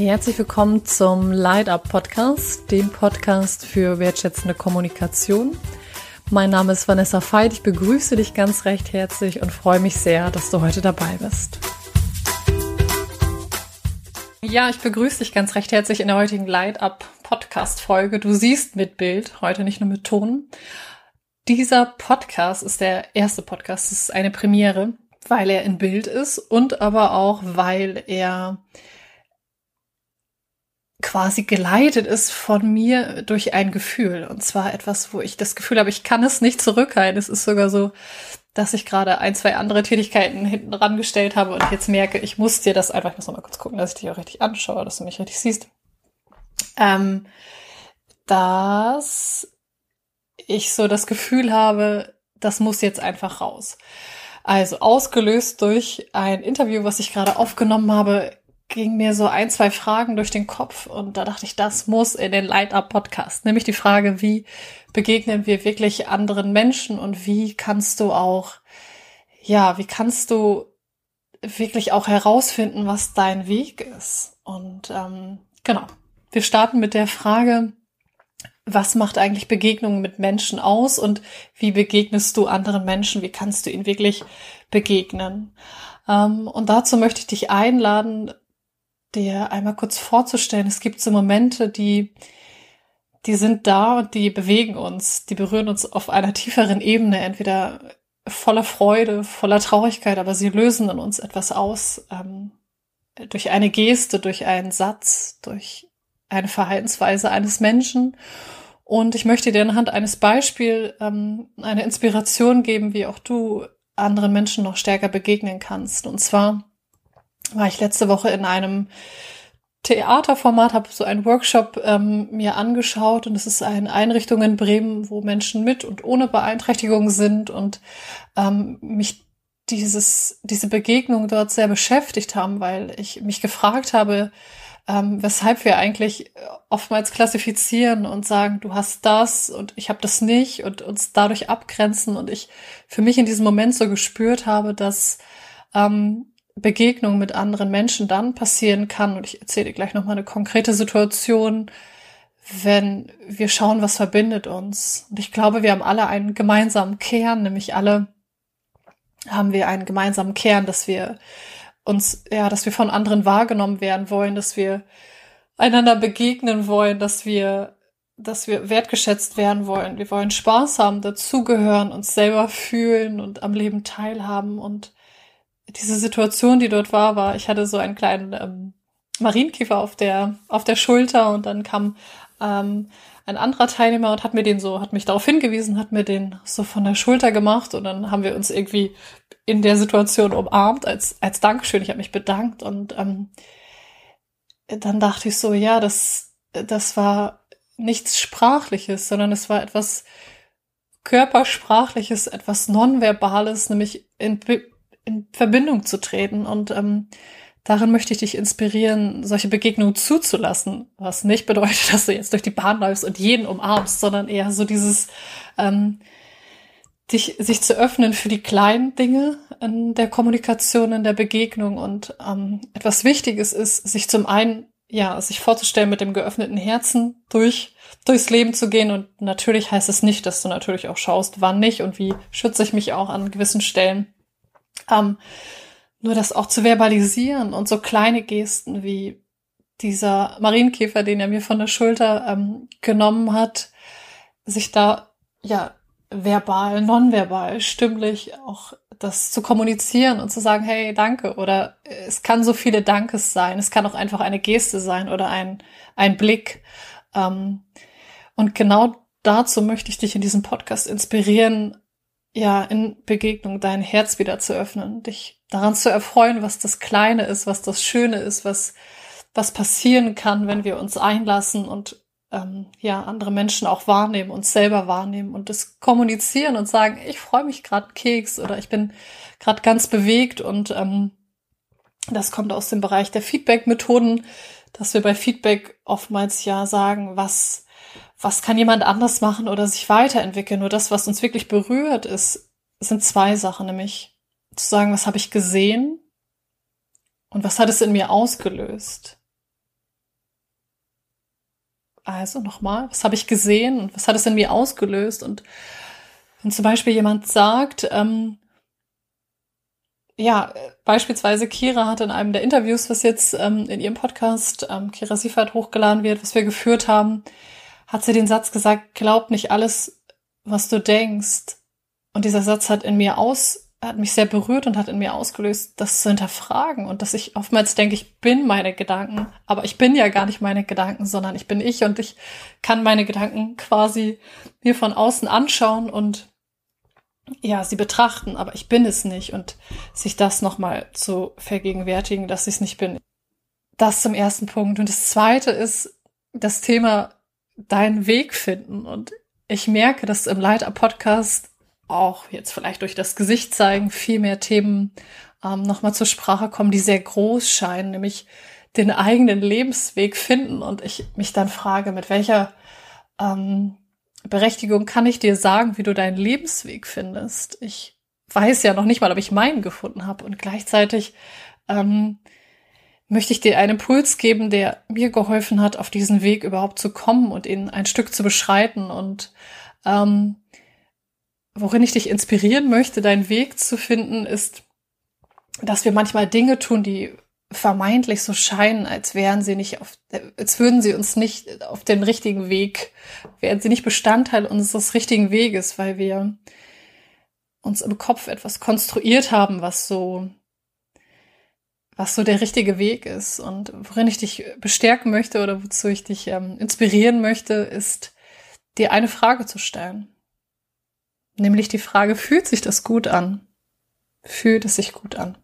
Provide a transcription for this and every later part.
Herzlich willkommen zum Light Up Podcast, dem Podcast für wertschätzende Kommunikation. Mein Name ist Vanessa Veit. Ich begrüße dich ganz recht herzlich und freue mich sehr, dass du heute dabei bist. Ja, ich begrüße dich ganz recht herzlich in der heutigen Light Up Podcast Folge. Du siehst mit Bild, heute nicht nur mit Ton. Dieser Podcast ist der erste Podcast, es ist eine Premiere, weil er in Bild ist und aber auch, weil er quasi geleitet ist von mir durch ein Gefühl. Und zwar etwas, wo ich das Gefühl habe, ich kann es nicht zurückhalten. Es ist sogar so, dass ich gerade ein, zwei andere Tätigkeiten hinten rangestellt habe und jetzt merke, ich muss dir das einfach, ich muss noch mal kurz gucken, dass ich dich auch richtig anschaue, dass du mich richtig siehst. Ähm, dass ich so das Gefühl habe, das muss jetzt einfach raus. Also ausgelöst durch ein Interview, was ich gerade aufgenommen habe, ging mir so ein, zwei Fragen durch den Kopf und da dachte ich, das muss in den Light Up Podcast. Nämlich die Frage, wie begegnen wir wirklich anderen Menschen und wie kannst du auch, ja, wie kannst du wirklich auch herausfinden, was dein Weg ist? Und ähm, genau, wir starten mit der Frage, was macht eigentlich Begegnungen mit Menschen aus und wie begegnest du anderen Menschen? Wie kannst du ihnen wirklich begegnen? Ähm, und dazu möchte ich dich einladen, dir einmal kurz vorzustellen. Es gibt so Momente, die, die sind da und die bewegen uns, die berühren uns auf einer tieferen Ebene, entweder voller Freude, voller Traurigkeit, aber sie lösen in uns etwas aus, ähm, durch eine Geste, durch einen Satz, durch eine Verhaltensweise eines Menschen. Und ich möchte dir anhand eines Beispiels ähm, eine Inspiration geben, wie auch du anderen Menschen noch stärker begegnen kannst. Und zwar war ich letzte Woche in einem Theaterformat, habe so einen Workshop ähm, mir angeschaut und es ist eine Einrichtung in Bremen, wo Menschen mit und ohne Beeinträchtigung sind und ähm, mich dieses, diese Begegnung dort sehr beschäftigt haben, weil ich mich gefragt habe, ähm, weshalb wir eigentlich oftmals klassifizieren und sagen, du hast das und ich habe das nicht und uns dadurch abgrenzen. Und ich für mich in diesem Moment so gespürt habe, dass ähm, Begegnung mit anderen Menschen dann passieren kann, und ich erzähle gleich nochmal eine konkrete Situation, wenn wir schauen, was verbindet uns. Und ich glaube, wir haben alle einen gemeinsamen Kern, nämlich alle haben wir einen gemeinsamen Kern, dass wir uns, ja, dass wir von anderen wahrgenommen werden wollen, dass wir einander begegnen wollen, dass wir, dass wir wertgeschätzt werden wollen. Wir wollen Spaß haben, dazugehören, uns selber fühlen und am Leben teilhaben und diese Situation, die dort war, war, ich hatte so einen kleinen ähm, Marienkäfer auf der, auf der Schulter und dann kam ähm, ein anderer Teilnehmer und hat mir den so, hat mich darauf hingewiesen, hat mir den so von der Schulter gemacht und dann haben wir uns irgendwie in der Situation umarmt als, als Dankeschön. Ich habe mich bedankt und ähm, dann dachte ich so, ja, das, das war nichts Sprachliches, sondern es war etwas Körpersprachliches, etwas Nonverbales, nämlich in, in Verbindung zu treten. Und ähm, darin möchte ich dich inspirieren, solche Begegnungen zuzulassen. Was nicht bedeutet, dass du jetzt durch die Bahn läufst und jeden umarmst, sondern eher so dieses ähm, dich, sich zu öffnen für die kleinen Dinge in der Kommunikation, in der Begegnung. Und ähm, etwas Wichtiges ist, sich zum einen, ja, sich vorzustellen, mit dem geöffneten Herzen durch, durchs Leben zu gehen. Und natürlich heißt es nicht, dass du natürlich auch schaust, wann nicht und wie schütze ich mich auch an gewissen Stellen. Ähm, nur das auch zu verbalisieren und so kleine Gesten wie dieser Marienkäfer, den er mir von der Schulter ähm, genommen hat, sich da ja verbal, nonverbal, stimmlich auch das zu kommunizieren und zu sagen, hey, danke. Oder es kann so viele Dankes sein. Es kann auch einfach eine Geste sein oder ein, ein Blick. Ähm, und genau dazu möchte ich dich in diesem Podcast inspirieren, ja, in Begegnung dein Herz wieder zu öffnen, dich daran zu erfreuen, was das Kleine ist, was das Schöne ist, was, was passieren kann, wenn wir uns einlassen und ähm, ja, andere Menschen auch wahrnehmen, uns selber wahrnehmen und das kommunizieren und sagen, ich freue mich gerade Keks oder ich bin gerade ganz bewegt und ähm, das kommt aus dem Bereich der Feedback-Methoden, dass wir bei Feedback oftmals ja sagen, was was kann jemand anders machen oder sich weiterentwickeln. Nur das, was uns wirklich berührt, ist, sind zwei Sachen, nämlich zu sagen, was habe ich gesehen und was hat es in mir ausgelöst. Also nochmal, was habe ich gesehen und was hat es in mir ausgelöst? Und wenn zum Beispiel jemand sagt, ähm, ja, beispielsweise Kira hat in einem der Interviews, was jetzt ähm, in ihrem Podcast ähm, Kira Siefert hochgeladen wird, was wir geführt haben, hat sie den Satz gesagt, glaub nicht alles, was du denkst. Und dieser Satz hat in mir aus, hat mich sehr berührt und hat in mir ausgelöst, das zu hinterfragen und dass ich oftmals denke, ich bin meine Gedanken, aber ich bin ja gar nicht meine Gedanken, sondern ich bin ich und ich kann meine Gedanken quasi mir von außen anschauen und ja, sie betrachten, aber ich bin es nicht und sich das nochmal zu vergegenwärtigen, dass ich es nicht bin. Das zum ersten Punkt. Und das zweite ist das Thema deinen Weg finden. Und ich merke, dass im Leiter-Podcast auch jetzt vielleicht durch das Gesicht zeigen viel mehr Themen ähm, nochmal zur Sprache kommen, die sehr groß scheinen, nämlich den eigenen Lebensweg finden. Und ich mich dann frage, mit welcher ähm, Berechtigung kann ich dir sagen, wie du deinen Lebensweg findest. Ich weiß ja noch nicht mal, ob ich meinen gefunden habe. Und gleichzeitig ähm, möchte ich dir einen Impuls geben, der mir geholfen hat, auf diesen Weg überhaupt zu kommen und ihn ein Stück zu beschreiten. Und ähm, worin ich dich inspirieren möchte, deinen Weg zu finden, ist, dass wir manchmal Dinge tun, die vermeintlich so scheinen, als wären sie nicht auf, als würden sie uns nicht auf den richtigen Weg, wären sie nicht Bestandteil unseres richtigen Weges, weil wir uns im Kopf etwas konstruiert haben, was so, was so der richtige Weg ist. Und worin ich dich bestärken möchte oder wozu ich dich ähm, inspirieren möchte, ist, dir eine Frage zu stellen. Nämlich die Frage, fühlt sich das gut an? Fühlt es sich gut an?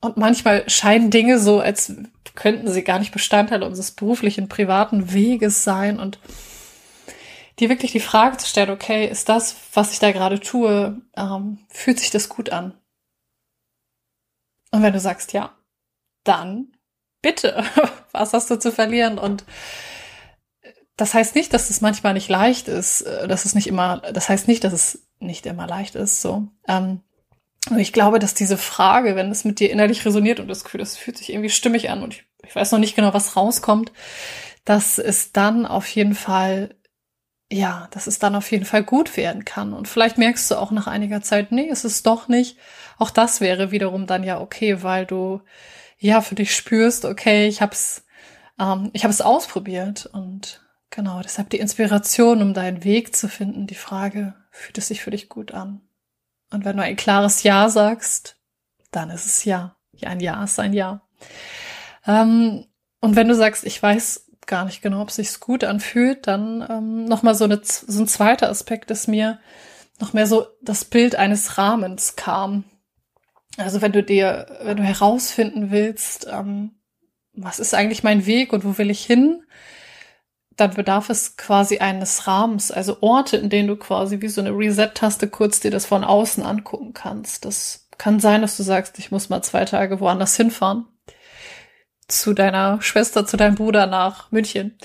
Und manchmal scheinen Dinge so, als könnten sie gar nicht Bestandteil unseres beruflichen, privaten Weges sein und dir wirklich die Frage zu stellen, okay, ist das, was ich da gerade tue, ähm, fühlt sich das gut an? Und wenn du sagst ja, dann bitte, was hast du zu verlieren? Und das heißt nicht, dass es manchmal nicht leicht ist, äh, dass es nicht immer, das heißt nicht, dass es nicht immer leicht ist, so. Ähm, und ich glaube, dass diese Frage, wenn es mit dir innerlich resoniert und das Gefühl, das fühlt sich irgendwie stimmig an und ich, ich weiß noch nicht genau, was rauskommt, dass es dann auf jeden Fall, ja, dass es dann auf jeden Fall gut werden kann. Und vielleicht merkst du auch nach einiger Zeit, nee, es ist doch nicht. Auch das wäre wiederum dann ja okay, weil du ja für dich spürst, okay, ich hab's, ähm, ich habe es ausprobiert und genau, deshalb die Inspiration, um deinen Weg zu finden, die Frage, fühlt es sich für dich gut an? Und wenn du ein klares Ja sagst, dann ist es Ja. Ja, ein Ja ist ein Ja. Ähm, und wenn du sagst, ich weiß gar nicht genau, ob sich gut anfühlt, dann ähm, nochmal so, eine, so ein zweiter Aspekt ist mir noch mehr so das Bild eines Rahmens kam. Also wenn du dir, wenn du herausfinden willst, ähm, was ist eigentlich mein Weg und wo will ich hin, dann bedarf es quasi eines Rahmens, also Orte, in denen du quasi wie so eine Reset-Taste kurz dir das von außen angucken kannst. Das kann sein, dass du sagst, ich muss mal zwei Tage woanders hinfahren. Zu deiner Schwester, zu deinem Bruder nach München.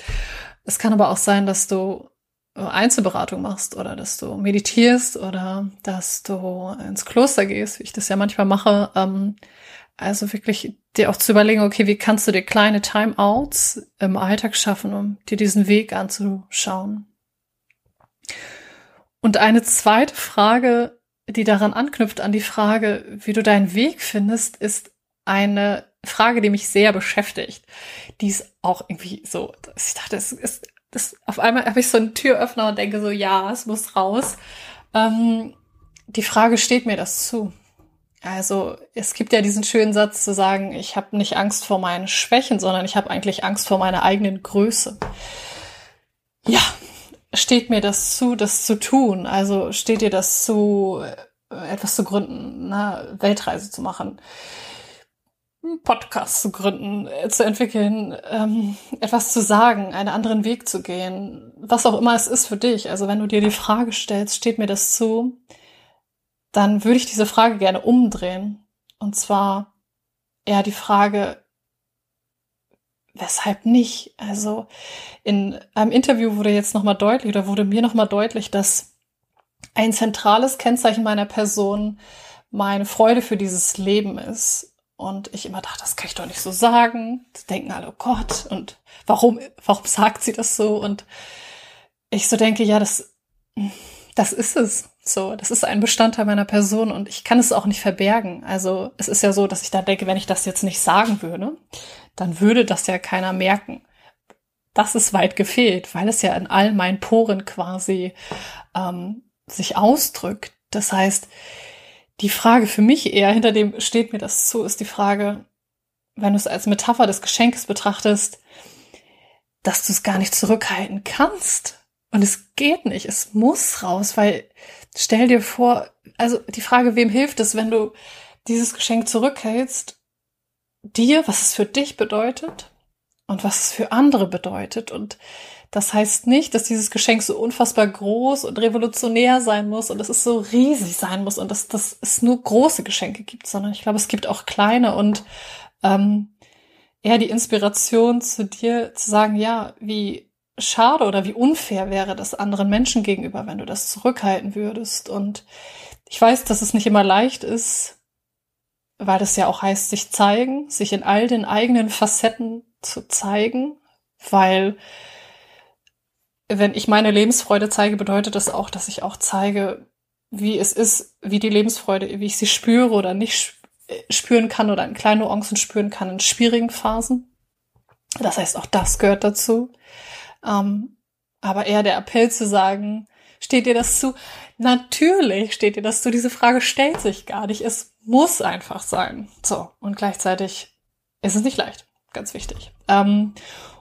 Es kann aber auch sein, dass du Einzelberatung machst oder dass du meditierst oder dass du ins Kloster gehst, wie ich das ja manchmal mache. Ähm, also wirklich dir auch zu überlegen, okay, wie kannst du dir kleine Timeouts im Alltag schaffen, um dir diesen Weg anzuschauen. Und eine zweite Frage, die daran anknüpft an die Frage, wie du deinen Weg findest, ist eine Frage, die mich sehr beschäftigt. Die ist auch irgendwie so, ich dachte, es ist, das, auf einmal habe ich so einen Türöffner und denke so, ja, es muss raus. Ähm, die Frage, steht mir das zu? Also es gibt ja diesen schönen Satz zu sagen, ich habe nicht Angst vor meinen Schwächen, sondern ich habe eigentlich Angst vor meiner eigenen Größe. Ja, steht mir das zu, das zu tun? Also steht dir das zu, äh, etwas zu gründen, eine Weltreise zu machen, einen Podcast zu gründen, äh, zu entwickeln, ähm, etwas zu sagen, einen anderen Weg zu gehen, was auch immer es ist für dich. Also wenn du dir die Frage stellst, steht mir das zu? dann würde ich diese Frage gerne umdrehen. Und zwar eher die Frage, weshalb nicht? Also in einem Interview wurde jetzt nochmal deutlich oder wurde mir nochmal deutlich, dass ein zentrales Kennzeichen meiner Person meine Freude für dieses Leben ist. Und ich immer dachte, das kann ich doch nicht so sagen. Das denken alle, oh Gott, und warum, warum sagt sie das so? Und ich so denke, ja, das, das ist es. So, das ist ein Bestandteil meiner Person und ich kann es auch nicht verbergen. Also es ist ja so, dass ich da denke, wenn ich das jetzt nicht sagen würde, dann würde das ja keiner merken. Das ist weit gefehlt, weil es ja in all meinen Poren quasi ähm, sich ausdrückt. Das heißt, die Frage für mich eher, hinter dem steht mir das zu, ist die Frage, wenn du es als Metapher des Geschenkes betrachtest, dass du es gar nicht zurückhalten kannst. Und es geht nicht, es muss raus, weil stell dir vor, also die Frage, wem hilft es, wenn du dieses Geschenk zurückhältst, dir, was es für dich bedeutet und was es für andere bedeutet. Und das heißt nicht, dass dieses Geschenk so unfassbar groß und revolutionär sein muss und dass es so riesig sein muss und dass, dass es nur große Geschenke gibt, sondern ich glaube, es gibt auch kleine und ähm, eher die Inspiration zu dir zu sagen, ja, wie schade oder wie unfair wäre das anderen Menschen gegenüber, wenn du das zurückhalten würdest. Und ich weiß, dass es nicht immer leicht ist, weil das ja auch heißt, sich zeigen, sich in all den eigenen Facetten zu zeigen, weil wenn ich meine Lebensfreude zeige, bedeutet das auch, dass ich auch zeige, wie es ist, wie die Lebensfreude, wie ich sie spüre oder nicht äh, spüren kann oder in kleinen Nuancen spüren kann in schwierigen Phasen. Das heißt, auch das gehört dazu. Ähm, aber eher der Appell zu sagen, steht dir das zu? Natürlich steht dir das zu. Diese Frage stellt sich gar nicht. Es muss einfach sein. So. Und gleichzeitig ist es nicht leicht. Ganz wichtig. Ähm,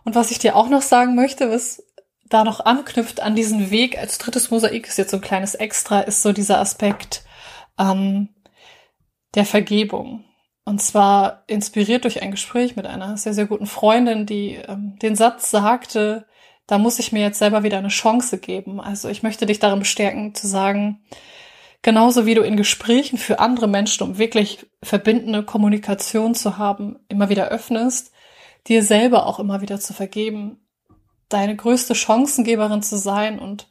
und was ich dir auch noch sagen möchte, was da noch anknüpft an diesen Weg als drittes Mosaik, ist jetzt so ein kleines Extra, ist so dieser Aspekt ähm, der Vergebung. Und zwar inspiriert durch ein Gespräch mit einer sehr, sehr guten Freundin, die ähm, den Satz sagte, da muss ich mir jetzt selber wieder eine Chance geben. Also ich möchte dich darin bestärken, zu sagen, genauso wie du in Gesprächen für andere Menschen, um wirklich verbindende Kommunikation zu haben, immer wieder öffnest, dir selber auch immer wieder zu vergeben, deine größte Chancengeberin zu sein. Und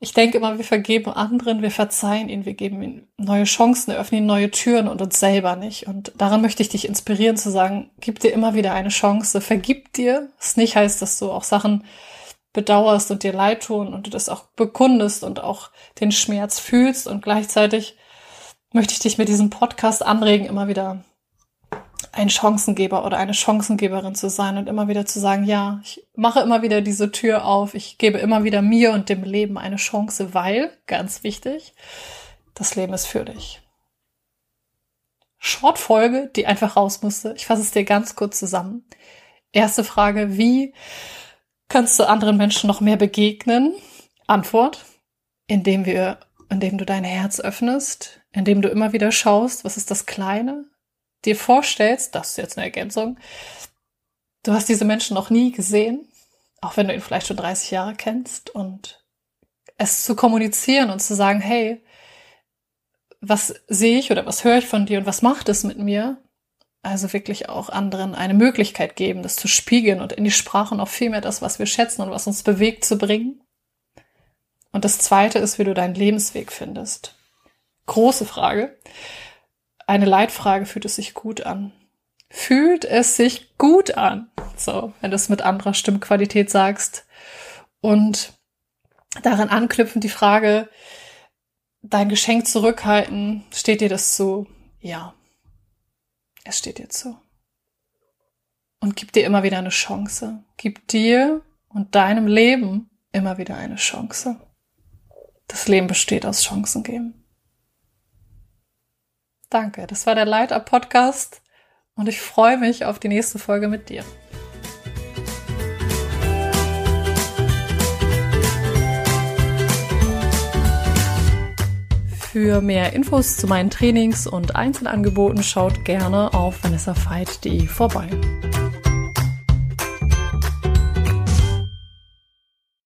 ich denke immer, wir vergeben anderen, wir verzeihen ihnen, wir geben ihnen neue Chancen, eröffnen ihnen neue Türen und uns selber nicht. Und daran möchte ich dich inspirieren zu sagen, gib dir immer wieder eine Chance, vergib dir. Was nicht heißt, dass du auch Sachen bedauerst und dir leid tun und du das auch bekundest und auch den Schmerz fühlst und gleichzeitig möchte ich dich mit diesem Podcast anregen, immer wieder ein Chancengeber oder eine Chancengeberin zu sein und immer wieder zu sagen, ja, ich mache immer wieder diese Tür auf, ich gebe immer wieder mir und dem Leben eine Chance, weil, ganz wichtig, das Leben ist für dich. Shortfolge, die einfach raus musste. Ich fasse es dir ganz kurz zusammen. Erste Frage, wie kannst du anderen Menschen noch mehr begegnen? Antwort, indem wir, indem du dein Herz öffnest, indem du immer wieder schaust, was ist das Kleine, dir vorstellst, das ist jetzt eine Ergänzung, du hast diese Menschen noch nie gesehen, auch wenn du ihn vielleicht schon 30 Jahre kennst und es zu kommunizieren und zu sagen, hey, was sehe ich oder was höre ich von dir und was macht es mit mir? Also wirklich auch anderen eine Möglichkeit geben, das zu spiegeln und in die Sprache noch viel mehr das, was wir schätzen und was uns bewegt, zu bringen. Und das zweite ist, wie du deinen Lebensweg findest. Große Frage eine Leitfrage, fühlt es sich gut an? Fühlt es sich gut an? So, wenn du es mit anderer Stimmqualität sagst. Und daran anknüpfend die Frage, dein Geschenk zurückhalten, steht dir das zu? Ja, es steht dir zu. Und gib dir immer wieder eine Chance. Gib dir und deinem Leben immer wieder eine Chance. Das Leben besteht aus Chancen geben. Danke, das war der Light Up Podcast und ich freue mich auf die nächste Folge mit dir. Für mehr Infos zu meinen Trainings und Einzelangeboten schaut gerne auf vanessafeit.de vorbei.